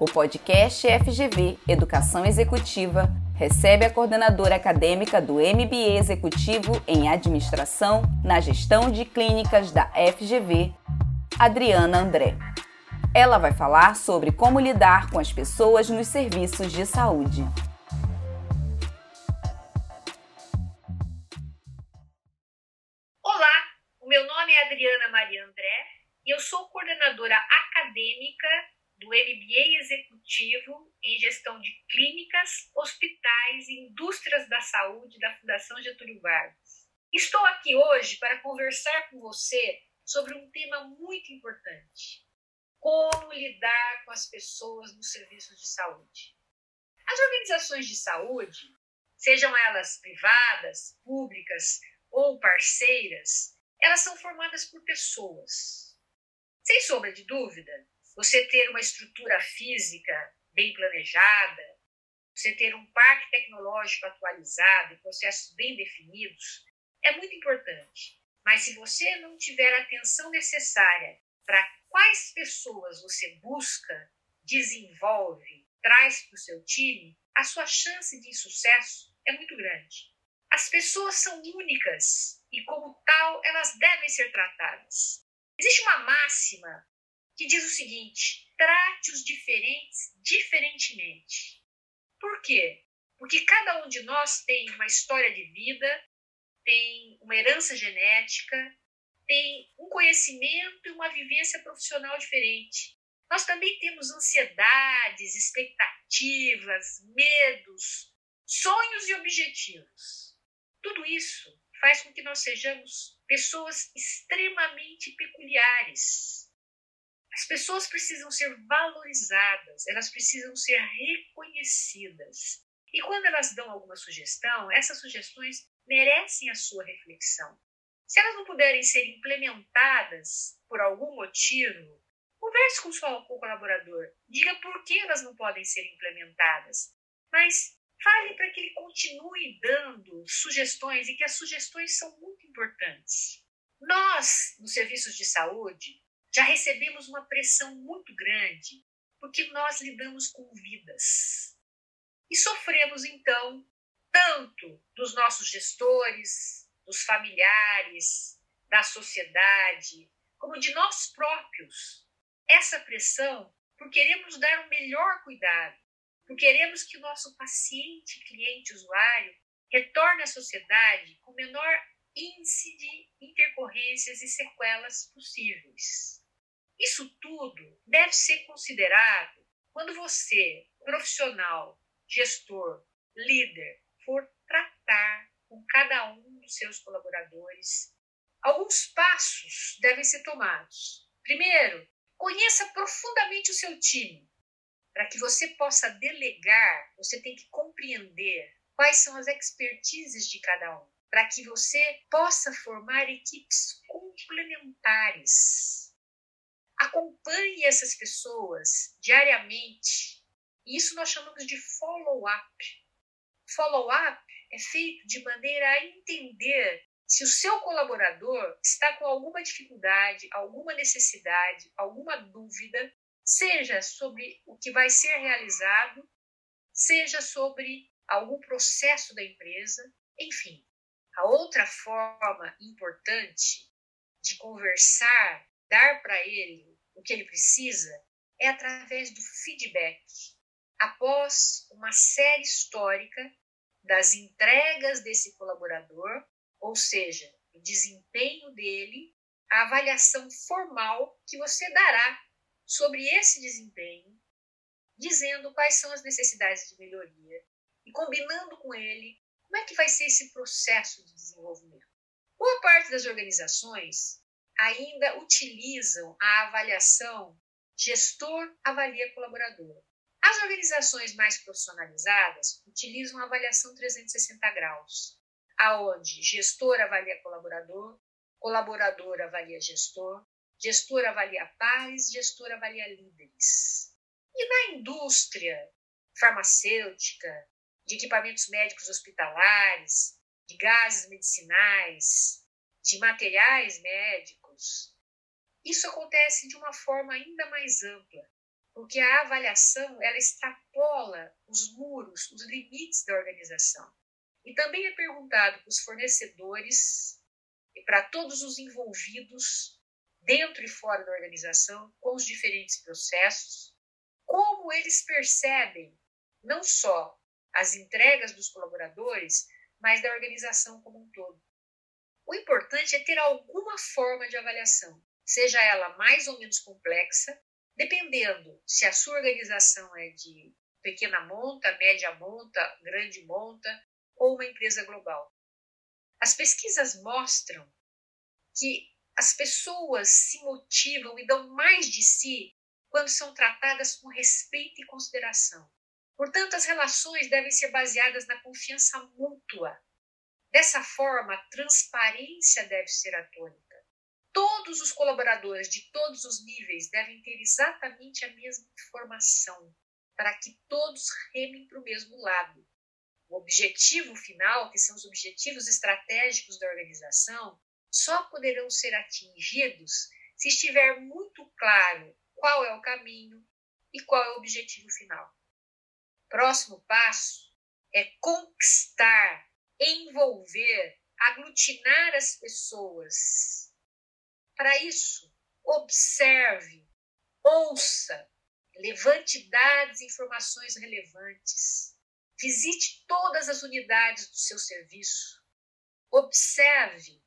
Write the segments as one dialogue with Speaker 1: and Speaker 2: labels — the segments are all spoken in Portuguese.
Speaker 1: O podcast FGV Educação Executiva recebe a coordenadora acadêmica do MBA Executivo em Administração na Gestão de Clínicas da FGV, Adriana André. Ela vai falar sobre como lidar com as pessoas nos serviços de saúde.
Speaker 2: Do MBA Executivo em Gestão de Clínicas, Hospitais e Indústrias da Saúde da Fundação Getúlio Vargas. Estou aqui hoje para conversar com você sobre um tema muito importante: como lidar com as pessoas nos serviços de saúde. As organizações de saúde, sejam elas privadas, públicas ou parceiras, elas são formadas por pessoas. Sem sombra de dúvida, você ter uma estrutura física bem planejada, você ter um parque tecnológico atualizado processos bem definidos é muito importante. Mas se você não tiver a atenção necessária para quais pessoas você busca, desenvolve, traz para o seu time, a sua chance de sucesso é muito grande. As pessoas são únicas e, como tal, elas devem ser tratadas. Existe uma máxima que diz o seguinte: trate os diferentes diferentemente. Por quê? Porque cada um de nós tem uma história de vida, tem uma herança genética, tem um conhecimento e uma vivência profissional diferente. Nós também temos ansiedades, expectativas, medos, sonhos e objetivos. Tudo isso faz com que nós sejamos pessoas extremamente peculiares, as pessoas precisam ser valorizadas, elas precisam ser reconhecidas. E quando elas dão alguma sugestão, essas sugestões merecem a sua reflexão. Se elas não puderem ser implementadas por algum motivo, converse com o seu colaborador, diga por que elas não podem ser implementadas, mas fale para que ele continue dando sugestões e que as sugestões são muito importantes. Nós, nos serviços de saúde, já recebemos uma pressão muito grande porque nós lidamos com vidas. E sofremos, então, tanto dos nossos gestores, dos familiares, da sociedade, como de nós próprios. Essa pressão por queremos dar o melhor cuidado, por queremos que o nosso paciente, cliente, usuário retorne à sociedade com menor índice de intercorrências e sequelas possíveis. Isso tudo deve ser considerado quando você, profissional, gestor, líder, for tratar com cada um dos seus colaboradores. Alguns passos devem ser tomados. Primeiro, conheça profundamente o seu time. Para que você possa delegar, você tem que compreender quais são as expertises de cada um, para que você possa formar equipes complementares Acompanhe essas pessoas diariamente. Isso nós chamamos de follow-up. Follow-up é feito de maneira a entender se o seu colaborador está com alguma dificuldade, alguma necessidade, alguma dúvida, seja sobre o que vai ser realizado, seja sobre algum processo da empresa, enfim. A outra forma importante de conversar dar para ele o que ele precisa é através do feedback. Após uma série histórica das entregas desse colaborador, ou seja, o desempenho dele, a avaliação formal que você dará sobre esse desempenho, dizendo quais são as necessidades de melhoria e combinando com ele como é que vai ser esse processo de desenvolvimento. Boa parte das organizações ainda utilizam a avaliação gestor avalia colaborador. As organizações mais profissionalizadas utilizam a avaliação 360 graus, aonde gestor avalia colaborador, colaborador avalia gestor, gestor avalia pares, gestor avalia líderes. E na indústria farmacêutica, de equipamentos médicos hospitalares, de gases medicinais, de materiais médicos, isso acontece de uma forma ainda mais ampla, porque a avaliação ela extrapola os muros, os limites da organização. E também é perguntado para os fornecedores e para todos os envolvidos dentro e fora da organização com os diferentes processos, como eles percebem não só as entregas dos colaboradores, mas da organização como um todo. O importante é ter alguma forma de avaliação, seja ela mais ou menos complexa, dependendo se a sua organização é de pequena monta, média monta, grande monta ou uma empresa global. As pesquisas mostram que as pessoas se motivam e dão mais de si quando são tratadas com respeito e consideração. Portanto, as relações devem ser baseadas na confiança mútua. Dessa forma, a transparência deve ser a tônica. Todos os colaboradores de todos os níveis devem ter exatamente a mesma informação, para que todos remem para o mesmo lado. O objetivo final, que são os objetivos estratégicos da organização, só poderão ser atingidos se estiver muito claro qual é o caminho e qual é o objetivo final. Próximo passo é conquistar, envolver, aglutinar as pessoas. Para isso, observe, ouça, levante dados e informações relevantes. Visite todas as unidades do seu serviço. Observe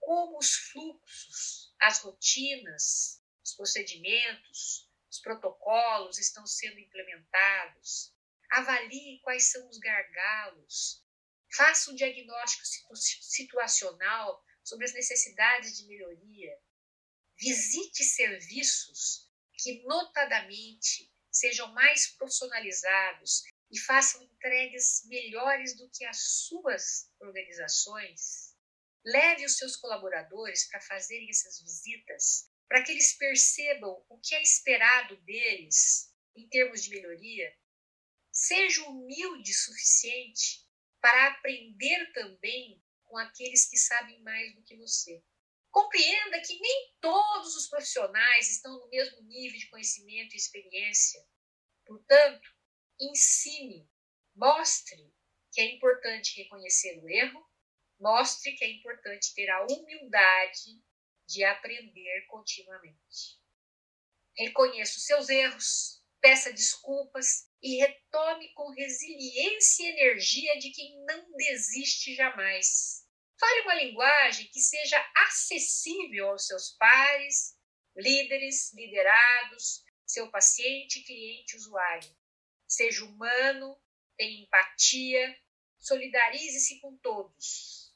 Speaker 2: como os fluxos, as rotinas, os procedimentos, os protocolos estão sendo implementados. Avalie quais são os gargalos. Faça um diagnóstico situacional sobre as necessidades de melhoria. Visite serviços que, notadamente, sejam mais profissionalizados e façam entregas melhores do que as suas organizações. Leve os seus colaboradores para fazerem essas visitas, para que eles percebam o que é esperado deles em termos de melhoria. Seja humilde o suficiente para aprender também com aqueles que sabem mais do que você. Compreenda que nem todos os profissionais estão no mesmo nível de conhecimento e experiência. Portanto, ensine, mostre que é importante reconhecer o erro Mostre que é importante ter a humildade de aprender continuamente. Reconheça os seus erros, peça desculpas e retome com resiliência e energia de quem não desiste jamais. Fale uma linguagem que seja acessível aos seus pares, líderes, liderados, seu paciente, cliente, usuário. Seja humano, tenha empatia, solidarize-se com todos.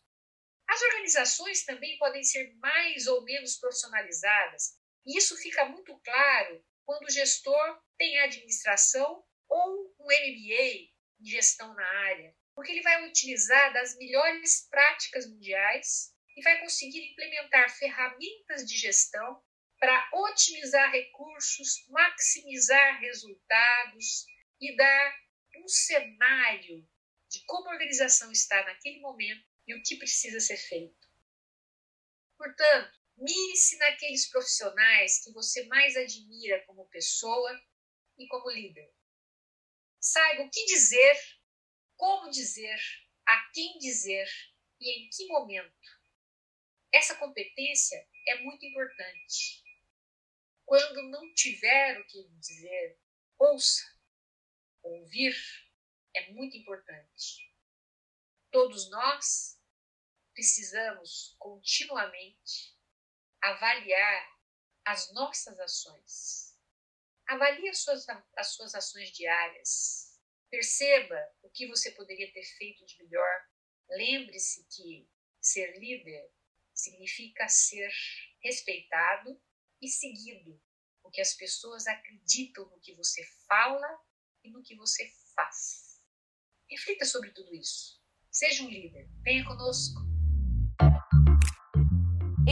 Speaker 2: As organizações também podem ser mais ou menos profissionalizadas, e isso fica muito claro quando o gestor tem administração ou um MBA em gestão na área, porque ele vai utilizar das melhores práticas mundiais e vai conseguir implementar ferramentas de gestão para otimizar recursos, maximizar resultados e dar um cenário de como a organização está naquele momento e o que precisa ser feito. Portanto, mire-se naqueles profissionais que você mais admira como pessoa e como líder. Saiba o que dizer, como dizer, a quem dizer e em que momento. Essa competência é muito importante. Quando não tiver o que dizer, ouça. Ouvir é muito importante. Todos nós precisamos continuamente avaliar as nossas ações. Avalie as suas, as suas ações diárias. Perceba o que você poderia ter feito de melhor. Lembre-se que ser líder significa ser respeitado e seguido, porque as pessoas acreditam no que você fala e no que você faz. Reflita sobre tudo isso. Seja um líder. Venha conosco.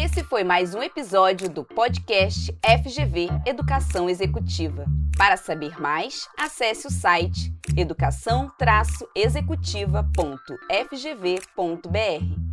Speaker 1: Esse foi mais um episódio do podcast FGV Educação Executiva. Para saber mais, acesse o site educação-executiva.fgv.br.